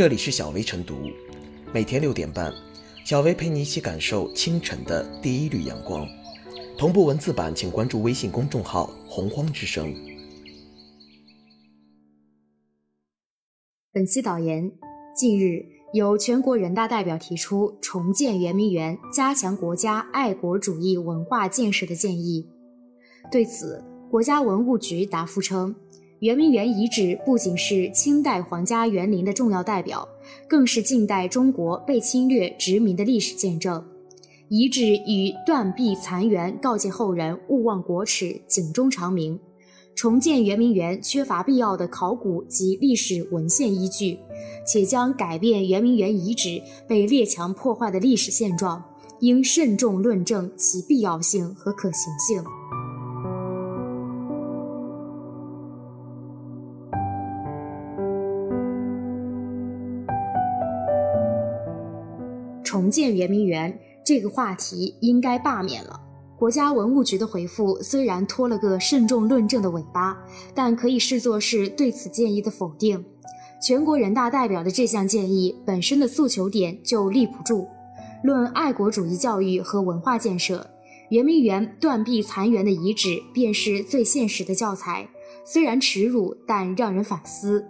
这里是小薇晨读，每天六点半，小薇陪你一起感受清晨的第一缕阳光。同步文字版，请关注微信公众号“洪荒之声”。本期导言：近日，有全国人大代表提出重建圆明园，加强国家爱国主义文化建设的建议。对此，国家文物局答复称。圆明园遗址不仅是清代皇家园林的重要代表，更是近代中国被侵略殖民的历史见证。遗址与断壁残垣，告诫后人勿忘国耻、警钟长鸣。重建圆明园缺乏必要的考古及历史文献依据，且将改变圆明园遗址被列强破坏的历史现状，应慎重论证其必要性和可行性。建圆明园这个话题应该罢免了。国家文物局的回复虽然拖了个慎重论证的尾巴，但可以视作是对此建议的否定。全国人大代表的这项建议本身的诉求点就立不住。论爱国主义教育和文化建设，圆明园断壁残垣的遗址便是最现实的教材。虽然耻辱，但让人反思。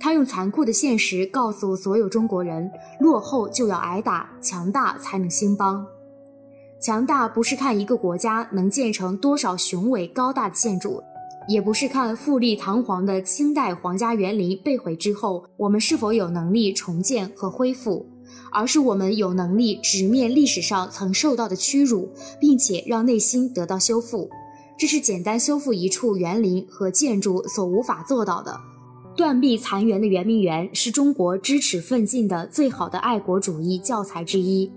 他用残酷的现实告诉所有中国人：落后就要挨打，强大才能兴邦。强大不是看一个国家能建成多少雄伟高大的建筑，也不是看富丽堂皇的清代皇家园林被毁之后，我们是否有能力重建和恢复，而是我们有能力直面历史上曾受到的屈辱，并且让内心得到修复。这是简单修复一处园林和建筑所无法做到的。断壁残垣的圆明园是中国知耻奋进的最好的爱国主义教材之一。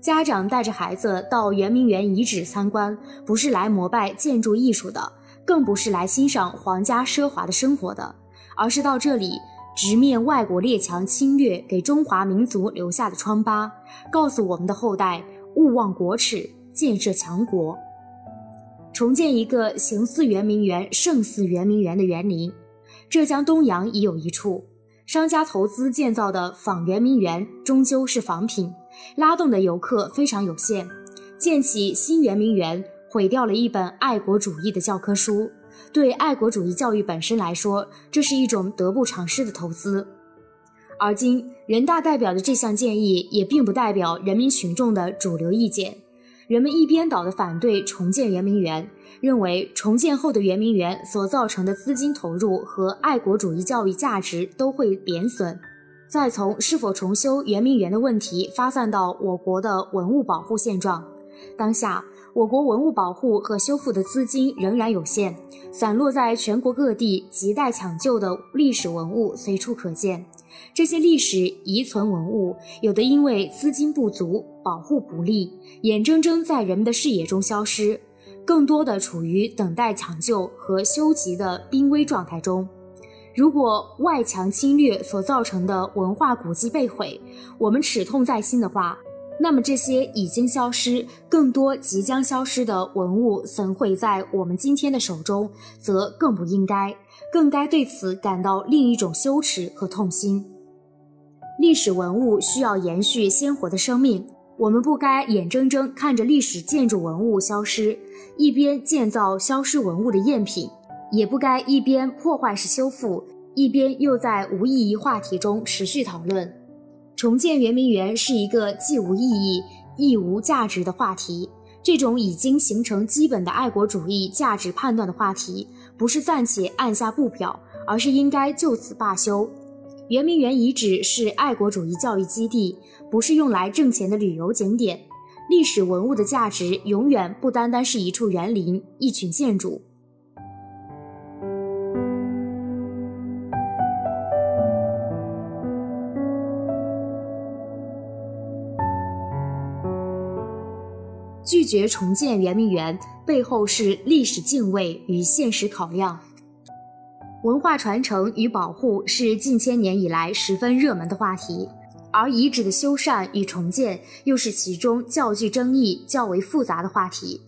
家长带着孩子到圆明园遗址参观，不是来膜拜建筑艺术的，更不是来欣赏皇家奢华的生活的，而是到这里直面外国列强侵略给中华民族留下的疮疤，告诉我们的后代勿忘国耻，建设强国，重建一个形似圆明园、胜似圆明园的园林。浙江东阳已有一处商家投资建造的仿圆明园，终究是仿品，拉动的游客非常有限。建起新圆明园，毁掉了一本爱国主义的教科书。对爱国主义教育本身来说，这是一种得不偿失的投资。而今人大代表的这项建议，也并不代表人民群众的主流意见。人们一边倒的反对重建圆明园。认为重建后的圆明园所造成的资金投入和爱国主义教育价值都会贬损。再从是否重修圆明园的问题发散到我国的文物保护现状，当下我国文物保护和修复的资金仍然有限，散落在全国各地亟待抢救的历史文物随处可见。这些历史遗存文物，有的因为资金不足、保护不力，眼睁睁在人们的视野中消失。更多的处于等待抢救和修葺的濒危状态中。如果外强侵略所造成的文化古迹被毁，我们齿痛在心的话，那么这些已经消失、更多即将消失的文物损毁在我们今天的手中，则更不应该，更该对此感到另一种羞耻和痛心。历史文物需要延续鲜活的生命。我们不该眼睁睁看着历史建筑文物消失，一边建造消失文物的赝品，也不该一边破坏式修复，一边又在无意义话题中持续讨论。重建圆明园是一个既无意义亦无价值的话题。这种已经形成基本的爱国主义价值判断的话题，不是暂且按下不表，而是应该就此罢休。圆明园遗址是爱国主义教育基地。不是用来挣钱的旅游景点，历史文物的价值永远不单单是一处园林、一群建筑。拒绝重建圆明园背后是历史敬畏与现实考量。文化传承与保护是近千年以来十分热门的话题。而遗址的修缮与重建又是其中较具争议、较为复杂的话题。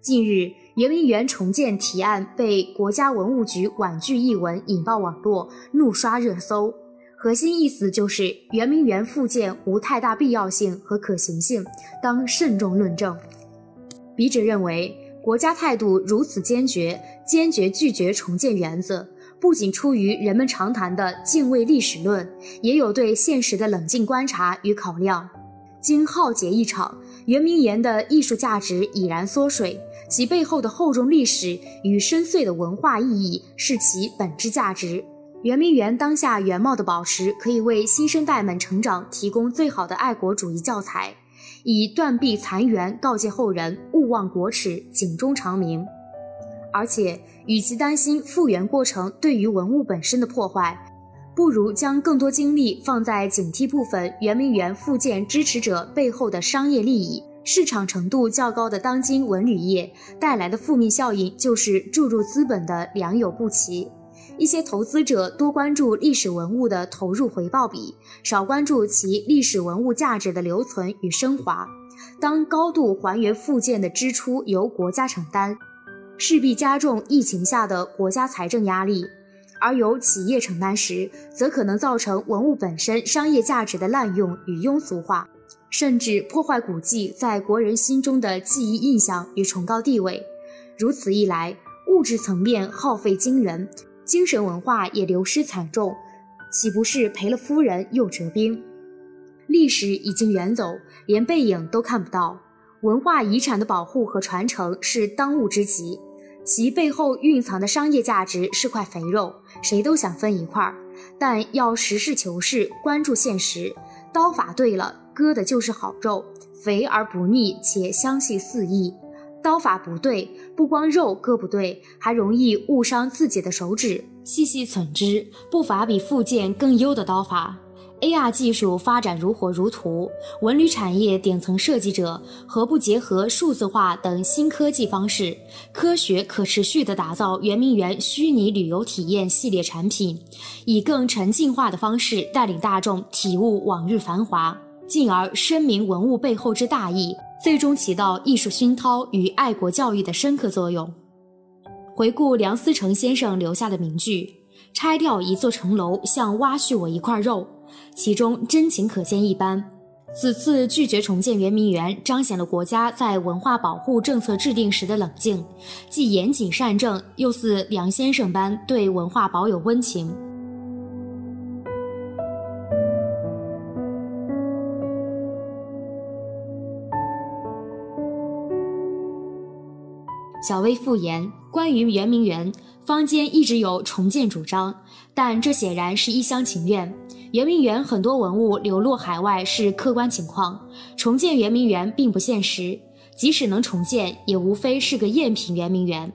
近日，圆明园重建提案被国家文物局婉拒一文引爆网络，怒刷热搜。核心意思就是圆明园复建无太大必要性和可行性，当慎重论证。笔者认为，国家态度如此坚决，坚决拒绝重建原则，不仅出于人们常谈的敬畏历史论，也有对现实的冷静观察与考量。经浩劫一场，圆明园的艺术价值已然缩水，其背后的厚重历史与深邃的文化意义是其本质价值。圆明园当下原貌的保持，可以为新生代们成长提供最好的爱国主义教材。以断壁残垣告诫后人勿忘国耻，警钟长鸣。而且，与其担心复原过程对于文物本身的破坏，不如将更多精力放在警惕部分圆明园复建支持者背后的商业利益。市场程度较高的当今文旅业带来的负面效应，就是注入资本的良莠不齐。一些投资者多关注历史文物的投入回报比，少关注其历史文物价值的留存与升华。当高度还原复建的支出由国家承担，势必加重疫情下的国家财政压力；而由企业承担时，则可能造成文物本身商业价值的滥用与庸俗化，甚至破坏古迹在国人心中的记忆印象与崇高地位。如此一来，物质层面耗费惊人。精神文化也流失惨重，岂不是赔了夫人又折兵？历史已经远走，连背影都看不到。文化遗产的保护和传承是当务之急，其背后蕴藏的商业价值是块肥肉，谁都想分一块儿。但要实事求是，关注现实，刀法对了，割的就是好肉，肥而不腻，且香气四溢。刀法不对，不光肉割不对，还容易误伤自己的手指。细细忖之，不乏比复健更优的刀法。AR 技术发展如火如荼，文旅产业顶层设计者何不结合数字化等新科技方式，科学可持续地打造圆明园虚拟旅游体验系列产品，以更沉浸化的方式带领大众体悟往日繁华，进而深明文物背后之大义。最终起到艺术熏陶与爱国教育的深刻作用。回顾梁思成先生留下的名句：“拆掉一座城楼，像挖去我一块肉”，其中真情可见一斑。此次拒绝重建圆明园，彰显了国家在文化保护政策制定时的冷静，既严谨善政，又似梁先生般对文化保有温情。小微复言：关于圆明园，坊间一直有重建主张，但这显然是一厢情愿。圆明园很多文物流落海外是客观情况，重建圆明园并不现实。即使能重建，也无非是个赝品圆明园。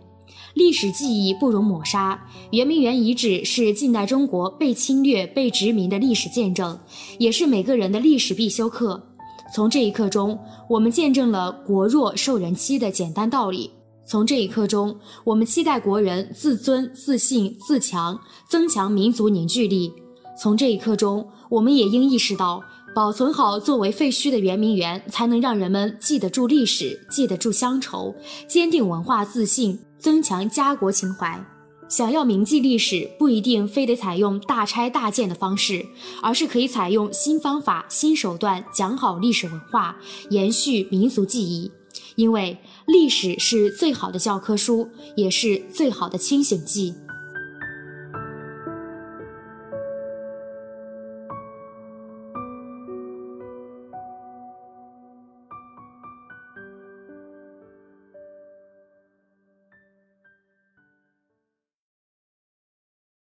历史记忆不容抹杀，圆明园遗址是近代中国被侵略、被殖民的历史见证，也是每个人的历史必修课。从这一刻中，我们见证了“国弱受人欺”的简单道理。从这一刻中，我们期待国人自尊、自信、自强，增强民族凝聚力。从这一刻中，我们也应意识到，保存好作为废墟的圆明园，才能让人们记得住历史，记得住乡愁，坚定文化自信，增强家国情怀。想要铭记历史，不一定非得采用大拆大建的方式，而是可以采用新方法、新手段，讲好历史文化，延续民族记忆。因为历史是最好的教科书，也是最好的清醒剂。